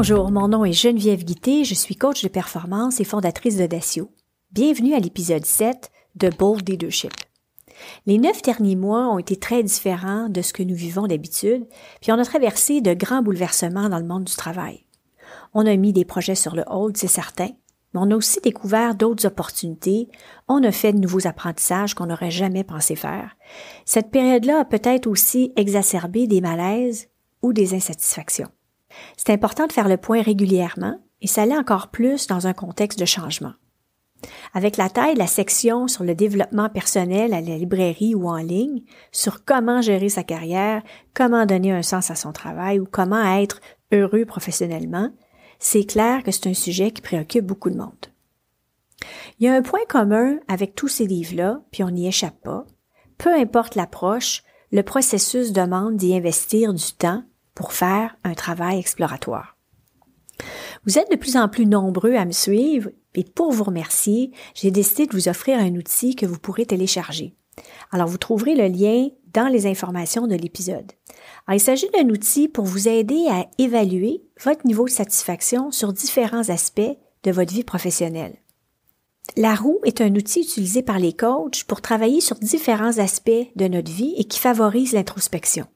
Bonjour, mon nom est Geneviève Guité, je suis coach de performance et fondatrice de Dacio. Bienvenue à l'épisode 7 de Bold Leadership. Les neuf derniers mois ont été très différents de ce que nous vivons d'habitude, puis on a traversé de grands bouleversements dans le monde du travail. On a mis des projets sur le hold, c'est certain, mais on a aussi découvert d'autres opportunités, on a fait de nouveaux apprentissages qu'on n'aurait jamais pensé faire. Cette période-là a peut-être aussi exacerbé des malaises ou des insatisfactions. C'est important de faire le point régulièrement, et ça l'est encore plus dans un contexte de changement. Avec la taille de la section sur le développement personnel à la librairie ou en ligne, sur comment gérer sa carrière, comment donner un sens à son travail ou comment être heureux professionnellement, c'est clair que c'est un sujet qui préoccupe beaucoup de monde. Il y a un point commun avec tous ces livres-là, puis on n'y échappe pas. Peu importe l'approche, le processus demande d'y investir du temps pour faire un travail exploratoire. Vous êtes de plus en plus nombreux à me suivre et pour vous remercier, j'ai décidé de vous offrir un outil que vous pourrez télécharger. Alors vous trouverez le lien dans les informations de l'épisode. il s'agit d'un outil pour vous aider à évaluer votre niveau de satisfaction sur différents aspects de votre vie professionnelle. La roue est un outil utilisé par les coachs pour travailler sur différents aspects de notre vie et qui favorise l'introspection.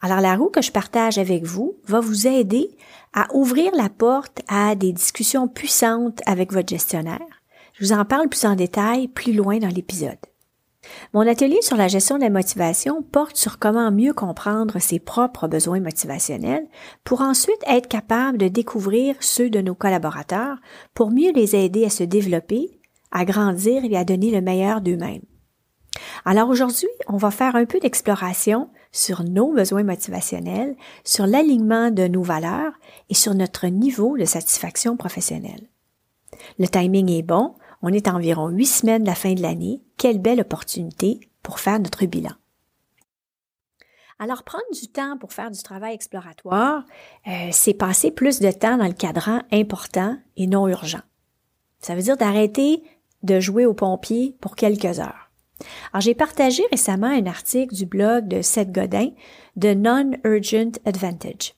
Alors la roue que je partage avec vous va vous aider à ouvrir la porte à des discussions puissantes avec votre gestionnaire. Je vous en parle plus en détail plus loin dans l'épisode. Mon atelier sur la gestion de la motivation porte sur comment mieux comprendre ses propres besoins motivationnels pour ensuite être capable de découvrir ceux de nos collaborateurs pour mieux les aider à se développer, à grandir et à donner le meilleur d'eux-mêmes. Alors aujourd'hui, on va faire un peu d'exploration sur nos besoins motivationnels, sur l'alignement de nos valeurs et sur notre niveau de satisfaction professionnelle. Le timing est bon, on est à environ huit semaines de la fin de l'année. Quelle belle opportunité pour faire notre bilan. Alors, prendre du temps pour faire du travail exploratoire, euh, c'est passer plus de temps dans le cadran important et non urgent. Ça veut dire d'arrêter de jouer au pompier pour quelques heures. Alors, j'ai partagé récemment un article du blog de Seth Godin de Non-Urgent Advantage,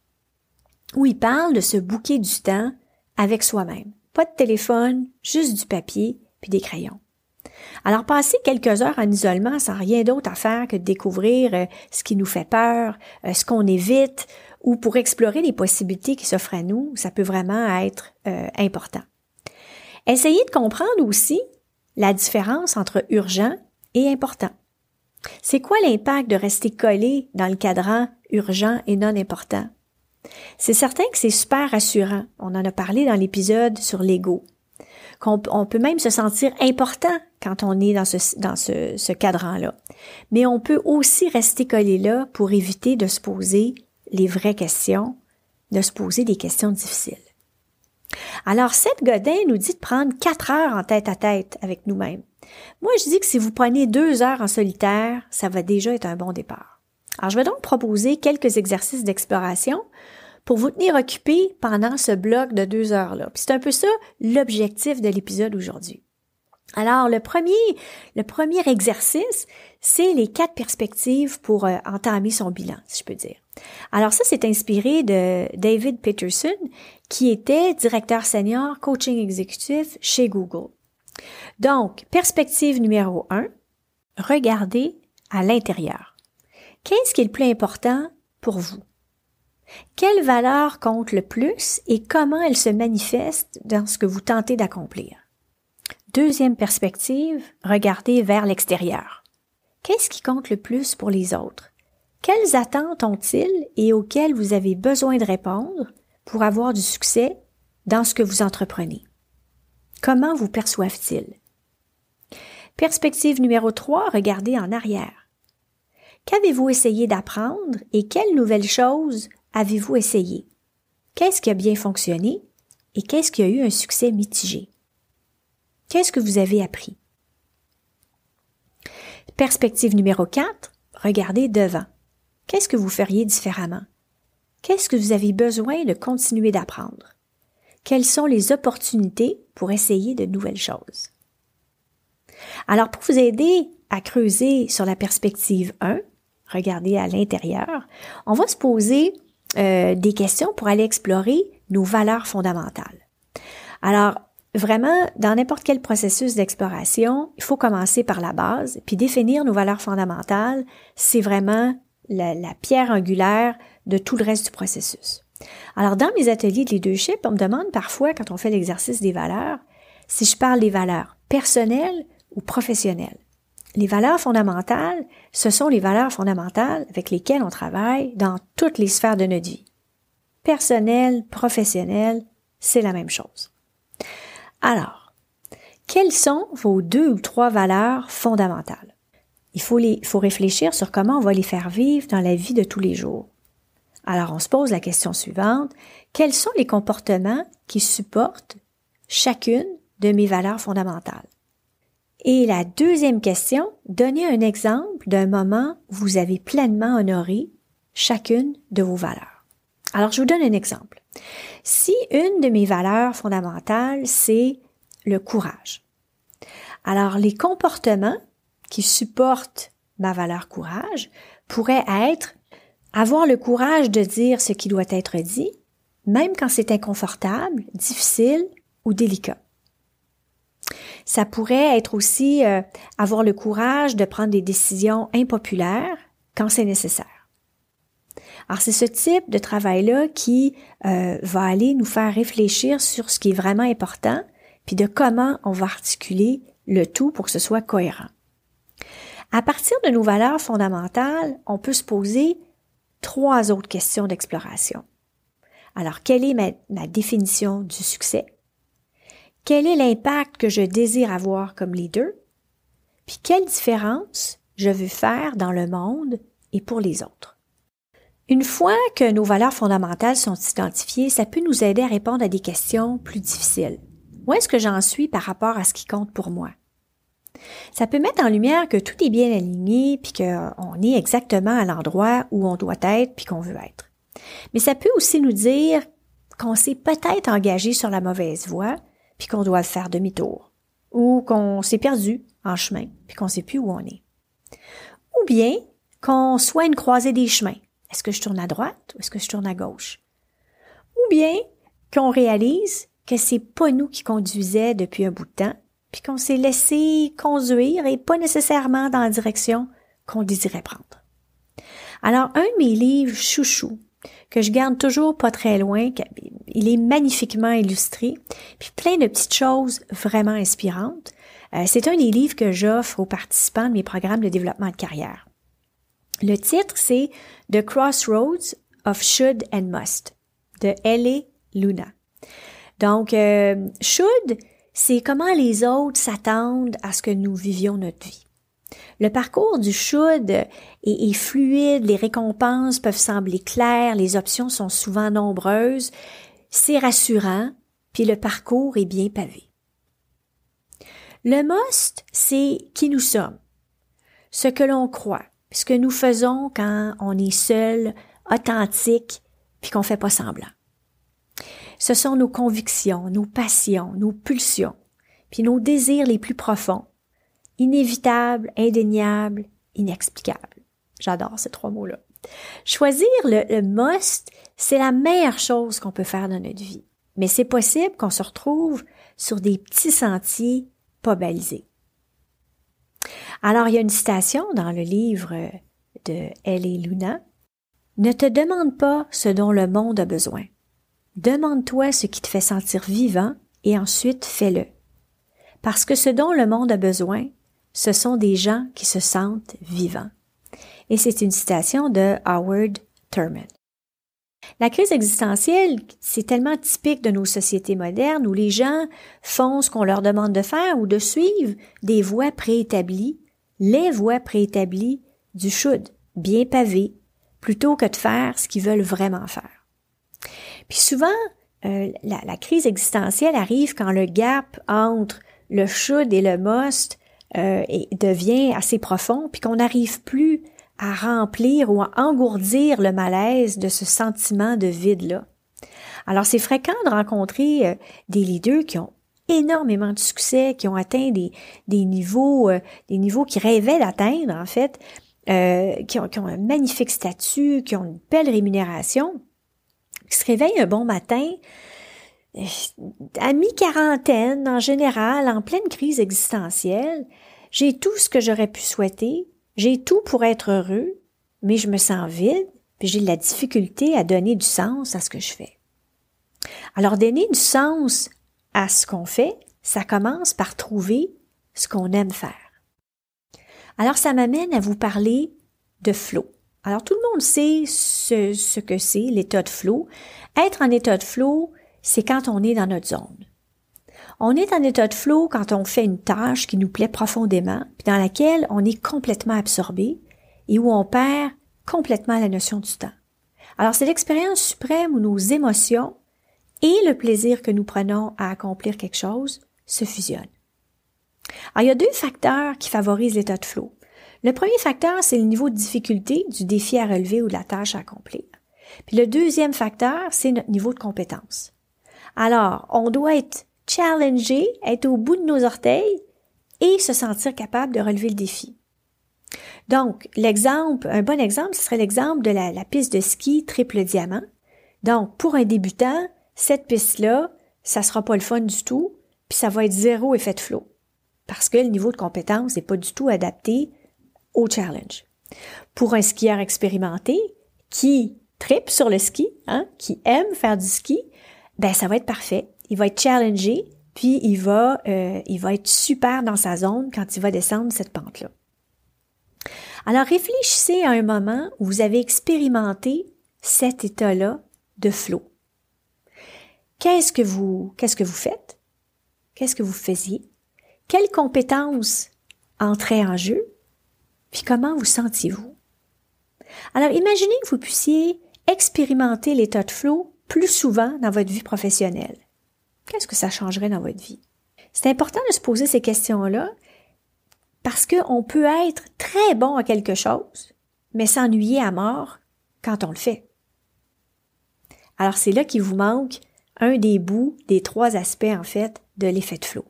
où il parle de se bouquer du temps avec soi-même. Pas de téléphone, juste du papier puis des crayons. Alors, passer quelques heures en isolement sans rien d'autre à faire que de découvrir euh, ce qui nous fait peur, euh, ce qu'on évite, ou pour explorer les possibilités qui s'offrent à nous, ça peut vraiment être euh, important. Essayez de comprendre aussi la différence entre urgent important. C'est quoi l'impact de rester collé dans le cadran urgent et non important? C'est certain que c'est super rassurant. On en a parlé dans l'épisode sur l'ego. On peut même se sentir important quand on est dans ce cadran-là. Mais on peut aussi rester collé là pour éviter de se poser les vraies questions, de se poser des questions difficiles. Alors, Seth Godin nous dit de prendre quatre heures en tête à tête avec nous-mêmes. Moi, je dis que si vous prenez deux heures en solitaire, ça va déjà être un bon départ. Alors, je vais donc proposer quelques exercices d'exploration pour vous tenir occupé pendant ce bloc de deux heures-là. C'est un peu ça l'objectif de l'épisode aujourd'hui. Alors, le premier, le premier exercice, c'est les quatre perspectives pour euh, entamer son bilan, si je peux dire. Alors ça, c'est inspiré de David Peterson, qui était directeur senior coaching exécutif chez Google. Donc, perspective numéro un, regardez à l'intérieur. Qu'est-ce qui est le plus important pour vous? Quelle valeur compte le plus et comment elle se manifeste dans ce que vous tentez d'accomplir? Deuxième perspective, regardez vers l'extérieur. Qu'est-ce qui compte le plus pour les autres? Quelles attentes ont-ils et auxquelles vous avez besoin de répondre pour avoir du succès dans ce que vous entreprenez? Comment vous perçoivent-ils? Perspective numéro 3, regardez en arrière. Qu'avez-vous essayé d'apprendre et quelles nouvelles choses avez-vous essayé? Qu'est-ce qui a bien fonctionné et qu'est-ce qui a eu un succès mitigé? Qu'est-ce que vous avez appris? Perspective numéro 4, regardez devant. Qu'est-ce que vous feriez différemment? Qu'est-ce que vous avez besoin de continuer d'apprendre? Quelles sont les opportunités pour essayer de nouvelles choses? Alors, pour vous aider à creuser sur la perspective 1, regardez à l'intérieur, on va se poser euh, des questions pour aller explorer nos valeurs fondamentales. Alors, vraiment, dans n'importe quel processus d'exploration, il faut commencer par la base, puis définir nos valeurs fondamentales, c'est vraiment la, pierre angulaire de tout le reste du processus. Alors, dans mes ateliers de leadership, on me demande parfois, quand on fait l'exercice des valeurs, si je parle des valeurs personnelles ou professionnelles. Les valeurs fondamentales, ce sont les valeurs fondamentales avec lesquelles on travaille dans toutes les sphères de notre vie. Personnel, professionnel, c'est la même chose. Alors, quelles sont vos deux ou trois valeurs fondamentales? Il faut, les, faut réfléchir sur comment on va les faire vivre dans la vie de tous les jours. Alors, on se pose la question suivante. Quels sont les comportements qui supportent chacune de mes valeurs fondamentales? Et la deuxième question, donnez un exemple d'un moment où vous avez pleinement honoré chacune de vos valeurs. Alors, je vous donne un exemple. Si une de mes valeurs fondamentales, c'est le courage. Alors, les comportements qui supportent ma valeur courage pourraient être avoir le courage de dire ce qui doit être dit, même quand c'est inconfortable, difficile ou délicat. Ça pourrait être aussi euh, avoir le courage de prendre des décisions impopulaires quand c'est nécessaire. Alors c'est ce type de travail-là qui euh, va aller nous faire réfléchir sur ce qui est vraiment important, puis de comment on va articuler le tout pour que ce soit cohérent. À partir de nos valeurs fondamentales, on peut se poser trois autres questions d'exploration. Alors, quelle est ma, définition du succès? Quel est l'impact que je désire avoir comme leader? Puis quelle différence je veux faire dans le monde et pour les autres? Une fois que nos valeurs fondamentales sont identifiées, ça peut nous aider à répondre à des questions plus difficiles. Où est-ce que j'en suis par rapport à ce qui compte pour moi? Ça peut mettre en lumière que tout est bien aligné puis qu'on est exactement à l'endroit où on doit être puis qu'on veut être. Mais ça peut aussi nous dire qu'on s'est peut-être engagé sur la mauvaise voie puis qu'on doit faire demi-tour ou qu'on s'est perdu en chemin puis qu'on sait plus où on est. Ou bien qu'on soit une croisée des chemins est-ce que je tourne à droite ou est-ce que je tourne à gauche? Ou bien qu'on réalise que c'est pas nous qui conduisait depuis un bout de temps, puis qu'on s'est laissé conduire et pas nécessairement dans la direction qu'on désirait prendre. Alors, un de mes livres chouchou, que je garde toujours pas très loin, il est magnifiquement illustré, puis plein de petites choses vraiment inspirantes. Euh, c'est un des livres que j'offre aux participants de mes programmes de développement de carrière. Le titre, c'est The Crossroads of Should and Must de L.A. Luna. Donc, euh, should, c'est comment les autres s'attendent à ce que nous vivions notre vie. Le parcours du should est, fluide, les récompenses peuvent sembler claires, les options sont souvent nombreuses, c'est rassurant, puis le parcours est bien pavé. Le must, c'est qui nous sommes, ce que l'on croit, ce que nous faisons quand on est seul, authentique, puis qu'on fait pas semblant. Ce sont nos convictions, nos passions, nos pulsions, puis nos désirs les plus profonds, inévitables, indéniables, inexplicables. J'adore ces trois mots-là. Choisir le, le must, c'est la meilleure chose qu'on peut faire dans notre vie. Mais c'est possible qu'on se retrouve sur des petits sentiers pas balisés. Alors, il y a une citation dans le livre de Elle et Luna. Ne te demande pas ce dont le monde a besoin. Demande-toi ce qui te fait sentir vivant et ensuite fais-le. Parce que ce dont le monde a besoin, ce sont des gens qui se sentent vivants. Et c'est une citation de Howard Thurman. La crise existentielle, c'est tellement typique de nos sociétés modernes où les gens font ce qu'on leur demande de faire ou de suivre des voies préétablies les voies préétablies du should, bien pavées, plutôt que de faire ce qu'ils veulent vraiment faire. Puis souvent, euh, la, crise existentielle arrive quand le gap entre le should et le must euh, devient assez profond, puis qu'on n'arrive plus à remplir ou à engourdir le malaise de ce sentiment de vide-là. Alors c'est fréquent de rencontrer euh, des leaders qui ont énormément de succès, qui ont atteint des, des niveaux, euh, des niveaux qui rêvaient d'atteindre, en fait, qui ont un magnifique statut, qui ont une belle rémunération, qui se réveille un bon matin, à mi-quarantaine en général, en pleine crise existentielle, j'ai tout ce que j'aurais pu souhaiter, j'ai tout pour être heureux, mais je me sens vide, puis j'ai de la difficulté à donner du sens à ce que je fais. Alors donner du sens à ce qu'on fait, ça commence par trouver ce qu'on aime faire. Alors ça m'amène à vous parler de flow. Alors tout le monde sait ce, que c'est l'état de flow. Être en état de flow, c'est quand on est dans notre zone. On est en état de flow quand on fait une tâche qui nous plaît profondément, puis dans laquelle on est complètement absorbé et où on perd complètement la notion du temps. Alors c'est l'expérience suprême où nos émotions et le plaisir que nous prenons à accomplir quelque chose se fusionnent. Alors il y a deux facteurs qui favorisent l'état de flow. Le premier facteur, c'est le niveau de difficulté du défi à relever ou de la tâche à accomplir. Puis le deuxième facteur, c'est notre niveau de compétence. Alors, on doit être challengé, être au bout de nos orteils et se sentir capable de relever le défi. Donc, l'exemple, un bon exemple, ce serait l'exemple de la, piste de ski triple diamant. Donc, pour un débutant, cette piste-là, ça sera pas le fun du tout, puis ça va être zéro effet de flot. Parce que le niveau de compétence n'est pas du tout adapté au challenge. Pour un skieur expérimenté qui tripe sur le ski, hein, qui aime faire du ski, ben ça va être parfait. Il va être challengé, puis il va, euh, il va être super dans sa zone quand il va descendre cette pente-là. Alors réfléchissez à un moment où vous avez expérimenté cet état-là de flot. Qu'est-ce que vous, qu'est-ce que vous faites? Qu'est-ce que vous faisiez? Quelles compétences entraient en jeu? Puis comment vous sentiez-vous? Alors imaginez que vous puissiez expérimenter l'état de flow plus souvent dans votre vie professionnelle. Qu'est-ce que ça changerait dans votre vie? C'est important de se poser ces questions-là parce qu'on peut être très bon à quelque chose, mais s'ennuyer à mort quand on le fait. Alors c'est là qu'il vous manque un des bouts des trois aspects en fait de l'effet de flot.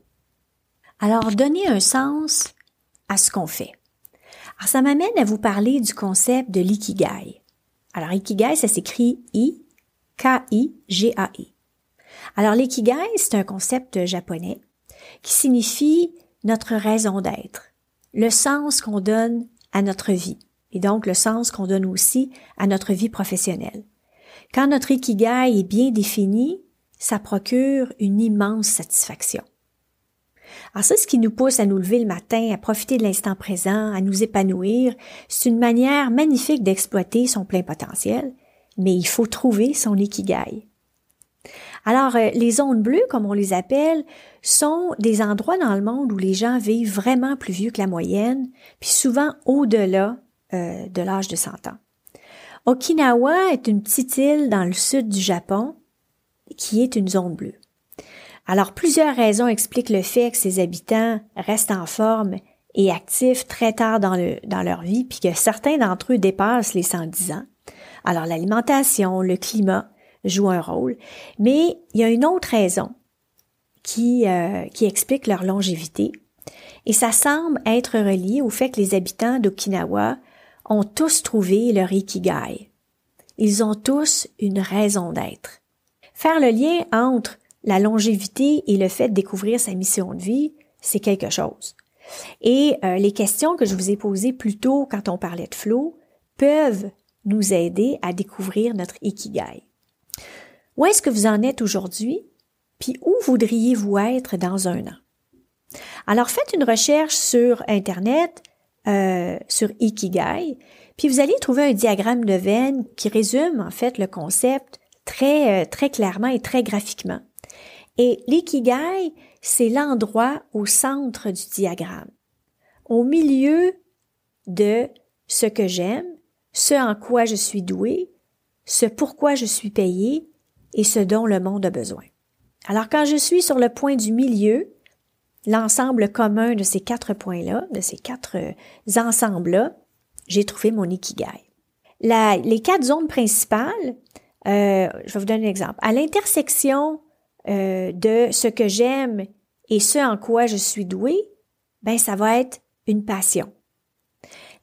Alors donnez un sens à ce qu'on fait. Alors ça m'amène à vous parler du concept de l'ikigai. Alors ikigai ça s'écrit I K-I-G-A-I. Alors l'ikigai, c'est un concept japonais qui signifie notre raison d'être, le sens qu'on donne à notre vie et donc le sens qu'on donne aussi à notre vie professionnelle. Quand notre ikigai est bien défini, ça procure une immense satisfaction. Alors ça, ce qui nous pousse à nous lever le matin, à profiter de l'instant présent, à nous épanouir, c'est une manière magnifique d'exploiter son plein potentiel mais il faut trouver son ikigai. Alors, euh, les zones bleues, comme on les appelle, sont des endroits dans le monde où les gens vivent vraiment plus vieux que la moyenne, puis souvent au-delà euh, de l'âge de 100 ans. Okinawa est une petite île dans le sud du Japon qui est une zone bleue. Alors, plusieurs raisons expliquent le fait que ses habitants restent en forme et actifs très tard dans leur vie, puis que certains d'entre eux dépassent les 110 ans. Alors l'alimentation, le climat jouent un rôle, mais il y a une autre raison qui, euh, qui explique leur longévité, et ça semble être relié au fait que les habitants d'Okinawa ont tous trouvé leur ikigai. Ils ont tous une raison d'être. Faire le lien entre la longévité et le fait de découvrir sa mission de vie, c'est quelque chose. Et euh, les questions que je vous ai posées plus tôt quand on parlait de flow peuvent nous aider à découvrir notre ikigai. Où est-ce que vous en êtes aujourd'hui? Puis où voudriez-vous être dans un an? Alors faites une recherche sur Internet, euh, sur Ikigai, puis vous allez trouver un diagramme de veine qui résume en fait le concept très, euh, très clairement et très graphiquement. Et l'ikigai, c'est l'endroit au centre du diagramme, au milieu de ce que j'aime, ce en quoi je suis doué, ce pourquoi je suis payé et ce dont le monde a besoin. Alors quand je suis sur le point du milieu, l'ensemble commun de ces quatre points-là, de ces quatre euh, ensembles-là, j'ai trouvé mon ikigai. Les quatre zones principales, euh, je vais vous donner un exemple. À l'intersection euh, de ce que j'aime et ce en quoi je suis doué, ben ça va être une passion.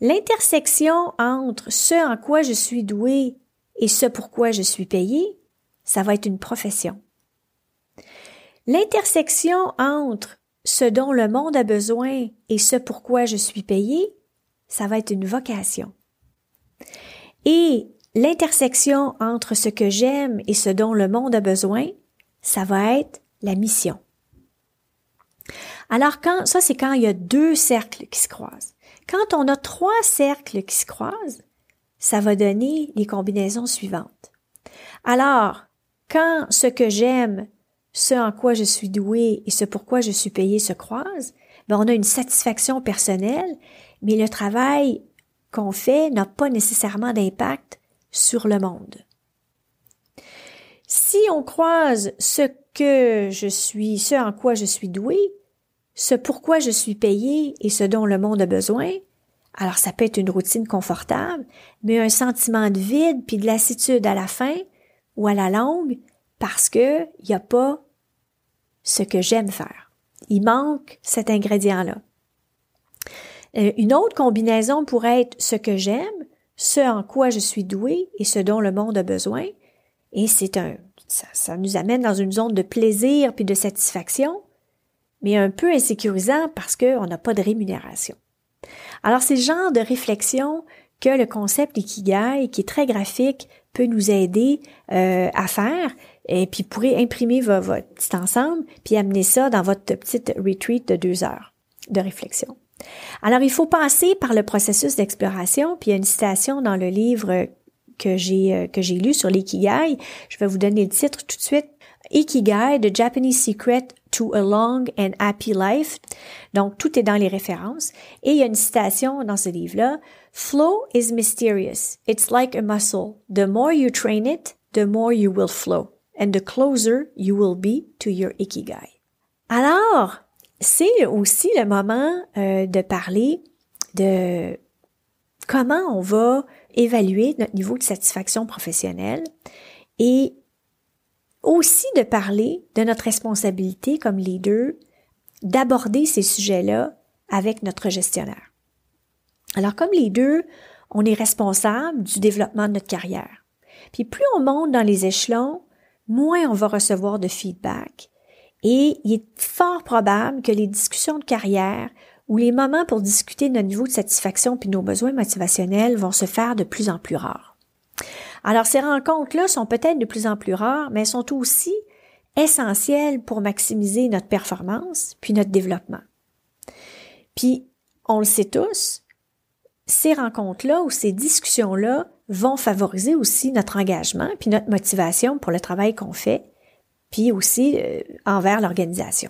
L'intersection entre ce en quoi je suis doué et ce pourquoi je suis payé, ça va être une profession. L'intersection entre ce dont le monde a besoin et ce pourquoi je suis payé, ça va être une vocation. Et l'intersection entre ce que j'aime et ce dont le monde a besoin, ça va être la mission. Alors quand, ça c'est quand il y a deux cercles qui se croisent. Quand on a trois cercles qui se croisent, ça va donner les combinaisons suivantes. Alors, quand ce que j'aime, ce en quoi je suis doué et ce pourquoi je suis payé se croisent, ben on a une satisfaction personnelle, mais le travail qu'on fait n'a pas nécessairement d'impact sur le monde. Si on croise ce que je suis, ce en quoi je suis doué, ce pourquoi je suis payé et ce dont le monde a besoin, alors ça peut être une routine confortable, mais un sentiment de vide puis de lassitude à la fin ou à la longue parce que il n'y a pas ce que j'aime faire. Il manque cet ingrédient-là. Euh, une autre combinaison pourrait être ce que j'aime, ce en quoi je suis doué et ce dont le monde a besoin. Et c'est un, ça, ça, nous amène dans une zone de plaisir puis de satisfaction, mais un peu insécurisant parce qu'on n'a pas de rémunération. Alors, c'est le genre de réflexion que le concept Ikigai, qui est très graphique, peut nous aider euh, à faire. Et puis, pourrez imprimer votre, petit ensemble, puis amener ça dans votre petite retreat de deux heures de réflexion. Alors, il faut passer par le processus d'exploration, puis il y a une citation dans le livre que j'ai euh, que j'ai lu sur l'ikigai. Je vais vous donner le titre tout de suite. Ikigai, The Japanese Secret to a Long and Happy Life. Donc, tout est dans les références. Et il y a une citation dans ce livre-là. Flow is mysterious. It's like a muscle. The more you train it, the more you will flow. And the closer you will be to your Ikigai. Alors, c'est aussi le moment euh, de parler de comment on va évaluer notre niveau de satisfaction professionnelle et aussi de parler de notre responsabilité comme leader, d'aborder ces sujets-là avec notre gestionnaire. Alors comme leader, on est responsable du développement de notre carrière. Puis plus on monte dans les échelons, moins on va recevoir de feedback. Et il est fort probable que les discussions de carrière ou les moments pour discuter de notre niveau de satisfaction puis nos besoins motivationnels vont se faire de plus en plus rares. Alors ces rencontres-là sont peut-être de plus en plus rares, mais sont aussi essentielles pour maximiser notre performance puis notre développement. Puis, on le sait tous, ces rencontres-là ou ces discussions-là vont favoriser aussi notre engagement puis notre motivation pour le travail qu'on fait, puis aussi euh, envers l'organisation.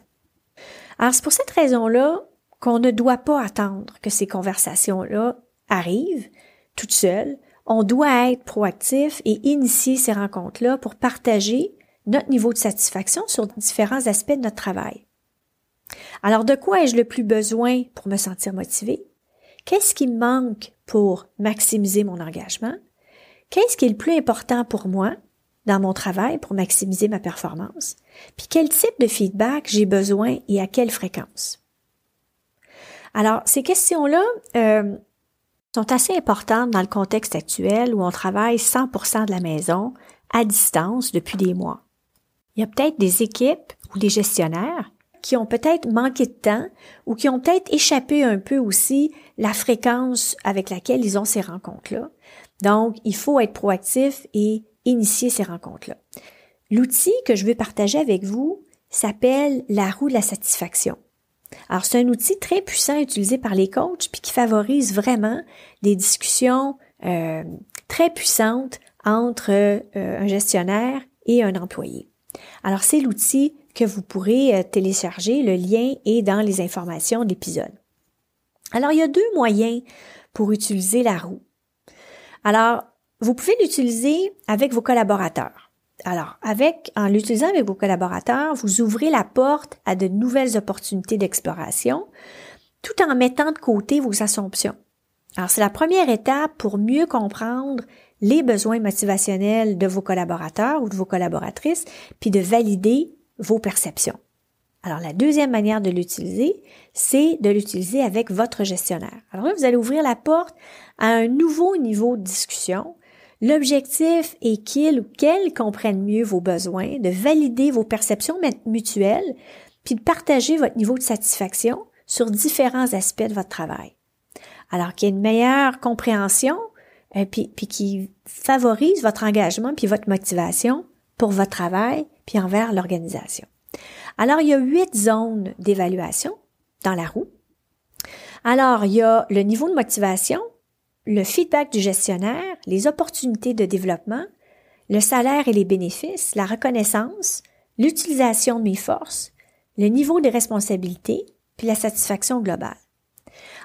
Alors, c'est pour cette raison-là qu'on ne doit pas attendre que ces conversations-là arrivent toutes seules on doit être proactif et initier ces rencontres-là pour partager notre niveau de satisfaction sur différents aspects de notre travail. Alors, de quoi ai-je le plus besoin pour me sentir motivé? Qu'est-ce qui me manque pour maximiser mon engagement? Qu'est-ce qui est le plus important pour moi dans mon travail pour maximiser ma performance? Puis quel type de feedback j'ai besoin et à quelle fréquence? Alors, ces questions-là, euh, sont assez importantes dans le contexte actuel où on travaille 100% de la maison, à distance, depuis des mois. Il y a peut-être des équipes ou des gestionnaires qui ont peut-être manqué de temps ou qui ont peut-être échappé un peu aussi la fréquence avec laquelle ils ont ces rencontres-là. Donc, il faut être proactif et initier ces rencontres-là. L'outil que je veux partager avec vous s'appelle la roue de la satisfaction. Alors, c'est un outil très puissant utilisé par les coachs puis qui favorise vraiment des discussions euh, très puissantes entre euh, un gestionnaire et un employé. Alors, c'est l'outil que vous pourrez euh, télécharger. Le lien est dans les informations de l'épisode. Alors, il y a deux moyens pour utiliser la roue. Alors, vous pouvez l'utiliser avec vos collaborateurs. Alors, avec, en l'utilisant avec vos collaborateurs, vous ouvrez la porte à de nouvelles opportunités d'exploration, tout en mettant de côté vos assumptions. Alors, c'est la première étape pour mieux comprendre les besoins motivationnels de vos collaborateurs ou de vos collaboratrices, puis de valider vos perceptions. Alors, la deuxième manière de l'utiliser, c'est de l'utiliser avec votre gestionnaire. Alors là, vous allez ouvrir la porte à un nouveau niveau de discussion L'objectif est qu'il ou qu'elle comprenne mieux vos besoins, de valider vos perceptions mutuelles, puis de partager votre niveau de satisfaction sur différents aspects de votre travail. Alors qu'il y ait une meilleure compréhension, euh, puis, puis qui favorise votre engagement puis votre motivation pour votre travail puis envers l'organisation. Alors, il y a huit zones d'évaluation dans la roue. Alors, il y a le niveau de motivation, le feedback du gestionnaire, les opportunités de développement, le salaire et les bénéfices, la reconnaissance, l'utilisation de mes forces, le niveau des responsabilités, puis la satisfaction globale.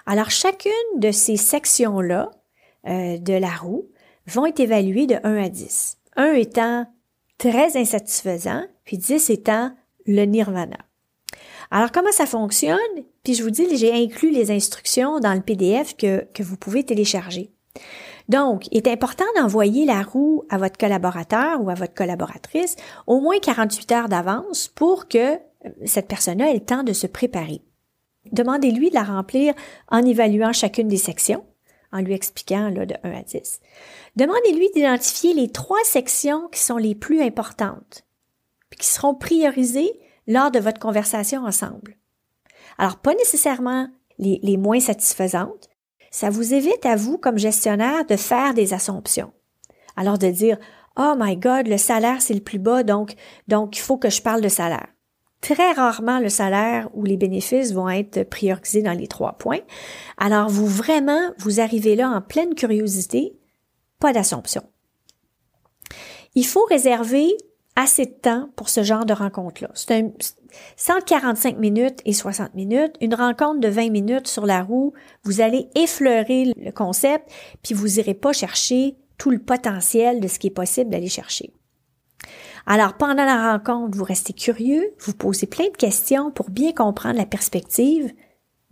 Alors, chacune de ces sections-là euh, de la roue vont être évaluées de 1 à 10. 1 étant très insatisfaisant, puis 10 étant le nirvana. Alors, comment ça fonctionne? Puis je vous dis, j'ai inclus les instructions dans le PDF que, vous pouvez télécharger. Donc, il est important d'envoyer la roue à votre collaborateur ou à votre collaboratrice au moins 48 heures d'avance pour que euh, cette personne-là ait le temps de se préparer. Demandez-lui de la remplir en évaluant chacune des sections, en lui expliquant là, de 1 à 10. Demandez-lui d'identifier les trois sections qui sont les plus importantes, puis qui seront priorisées lors de votre conversation ensemble. Alors, pas nécessairement les, moins satisfaisantes. Ça vous évite à vous, comme gestionnaire, de faire des assumptions. Alors de dire, oh my God, le salaire, c'est le plus bas, donc, donc il faut que je parle de salaire. Très rarement, le salaire ou les bénéfices vont être priorisés dans les trois points. Alors, vous vraiment, vous arrivez là en pleine curiosité, pas d'assumption. Il faut réserver assez de temps pour ce genre de rencontre-là. C'est un 145 minutes et 60 minutes, une rencontre de 20 minutes sur la roue, vous allez effleurer le concept, puis vous irez pas chercher tout le potentiel de ce qui est possible d'aller chercher. Alors, pendant la rencontre, vous restez curieux, vous posez plein de questions pour bien comprendre la perspective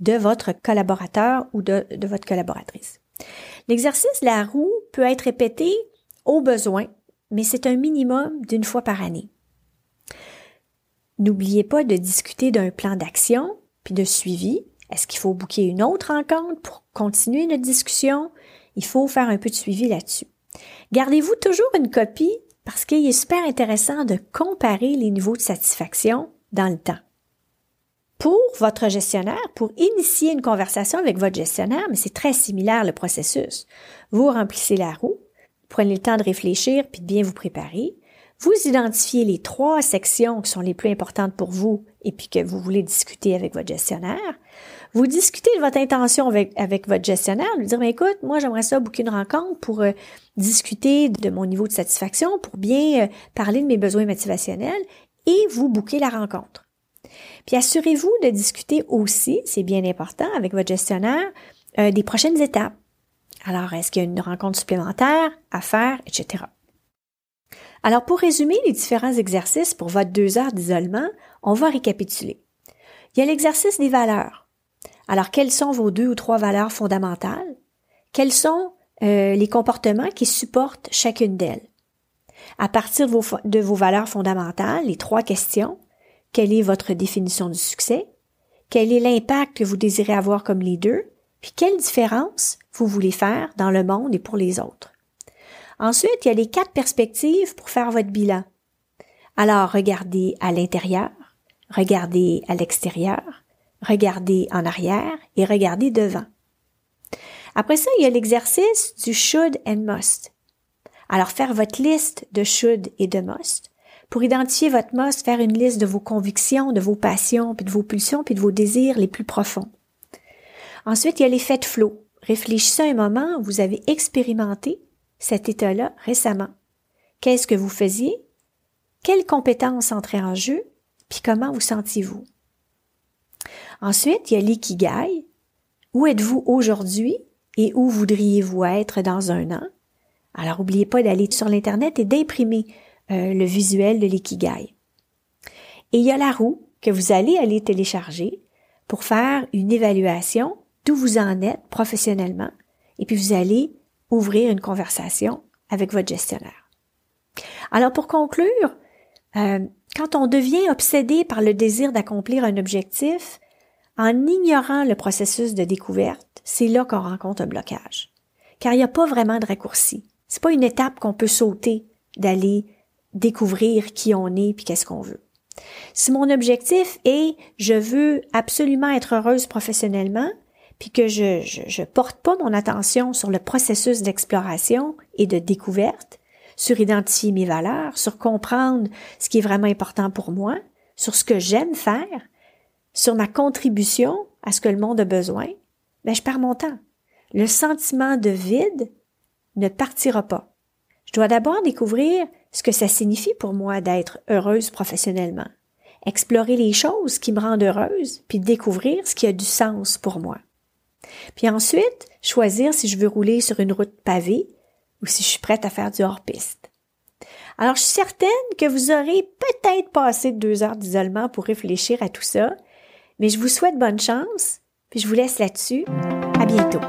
de votre collaborateur ou de, de votre collaboratrice. L'exercice de la roue peut être répété au besoin mais c'est un minimum d'une fois par année. N'oubliez pas de discuter d'un plan d'action puis de suivi. Est-ce qu'il faut booker une autre rencontre pour continuer notre discussion? Il faut faire un peu de suivi là-dessus. Gardez-vous toujours une copie parce qu'il est super intéressant de comparer les niveaux de satisfaction dans le temps. Pour votre gestionnaire, pour initier une conversation avec votre gestionnaire, mais c'est très similaire le processus. Vous remplissez la roue, Prenez le temps de réfléchir puis de bien vous préparer. Vous identifiez les trois sections qui sont les plus importantes pour vous et puis que vous voulez discuter avec votre gestionnaire. Vous discutez de votre intention avec, avec votre gestionnaire, lui dire, mais écoute, moi j'aimerais ça booker une rencontre pour euh, discuter de mon niveau de satisfaction, pour bien euh, parler de mes besoins motivationnels et vous booker la rencontre. Puis assurez-vous de discuter aussi, c'est bien important, avec votre gestionnaire, euh, des prochaines étapes. Alors, est-ce qu'il y a une rencontre supplémentaire à faire, etc. Alors, pour résumer les différents exercices pour votre deux heures d'isolement, on va récapituler. Il y a l'exercice des valeurs. Alors, quelles sont vos deux ou trois valeurs fondamentales? Quels sont euh, les comportements qui supportent chacune d'elles? À partir de vos, valeurs fondamentales, les trois questions, quelle est votre définition du succès? Quel est l'impact que vous désirez avoir comme leader? Puis quelle différence vous voulez faire dans le monde et pour les autres? Ensuite, il y a les quatre perspectives pour faire votre bilan. Alors, regardez à l'intérieur, regardez à l'extérieur, regardez en arrière et regardez devant. Après ça, il y a l'exercice du should and must. Alors, faire votre liste de should et de must. Pour identifier votre must, faire une liste de vos convictions, de vos passions, puis de vos pulsions, puis de vos désirs les plus profonds. Ensuite, il y a l'effet de flow. Réfléchissez un moment vous avez expérimenté cet état-là récemment. Qu'est-ce que vous faisiez? Quelles compétences entraient en jeu? Puis comment vous sentiez-vous? Ensuite, il y a l'ikigai. Où êtes-vous aujourd'hui et où voudriez-vous être dans un an? Alors, n'oubliez pas d'aller sur l'Internet et d'imprimer euh, le visuel de l'ikigai. Et il y a la roue que vous allez aller télécharger pour faire une évaluation d'où vous en êtes professionnellement, et puis vous allez ouvrir une conversation avec votre gestionnaire. Alors pour conclure, euh, quand on devient obsédé par le désir d'accomplir un objectif, en ignorant le processus de découverte, c'est là qu'on rencontre un blocage. Car il n'y a pas vraiment de raccourci. C'est pas une étape qu'on peut sauter d'aller découvrir qui on est puis qu'est-ce qu'on veut. Si mon objectif est je veux absolument être heureuse professionnellement, puis que je, je, porte pas mon attention sur le processus d'exploration et de découverte, sur identifier mes valeurs, sur comprendre ce qui est vraiment important pour moi, sur ce que j'aime faire, sur ma contribution à ce que le monde a besoin, ben je perds mon temps. Le sentiment de vide ne partira pas. Je dois d'abord découvrir ce que ça signifie pour moi d'être heureuse professionnellement, explorer les choses qui me rendent heureuse, puis découvrir ce qui a du sens pour moi. Puis ensuite, choisir si je veux rouler sur une route pavée ou si je suis prête à faire du hors-piste. Alors, je suis certaine que vous aurez peut-être passé deux heures d'isolement pour réfléchir à tout ça, mais je vous souhaite bonne chance, puis je vous laisse là-dessus. À bientôt.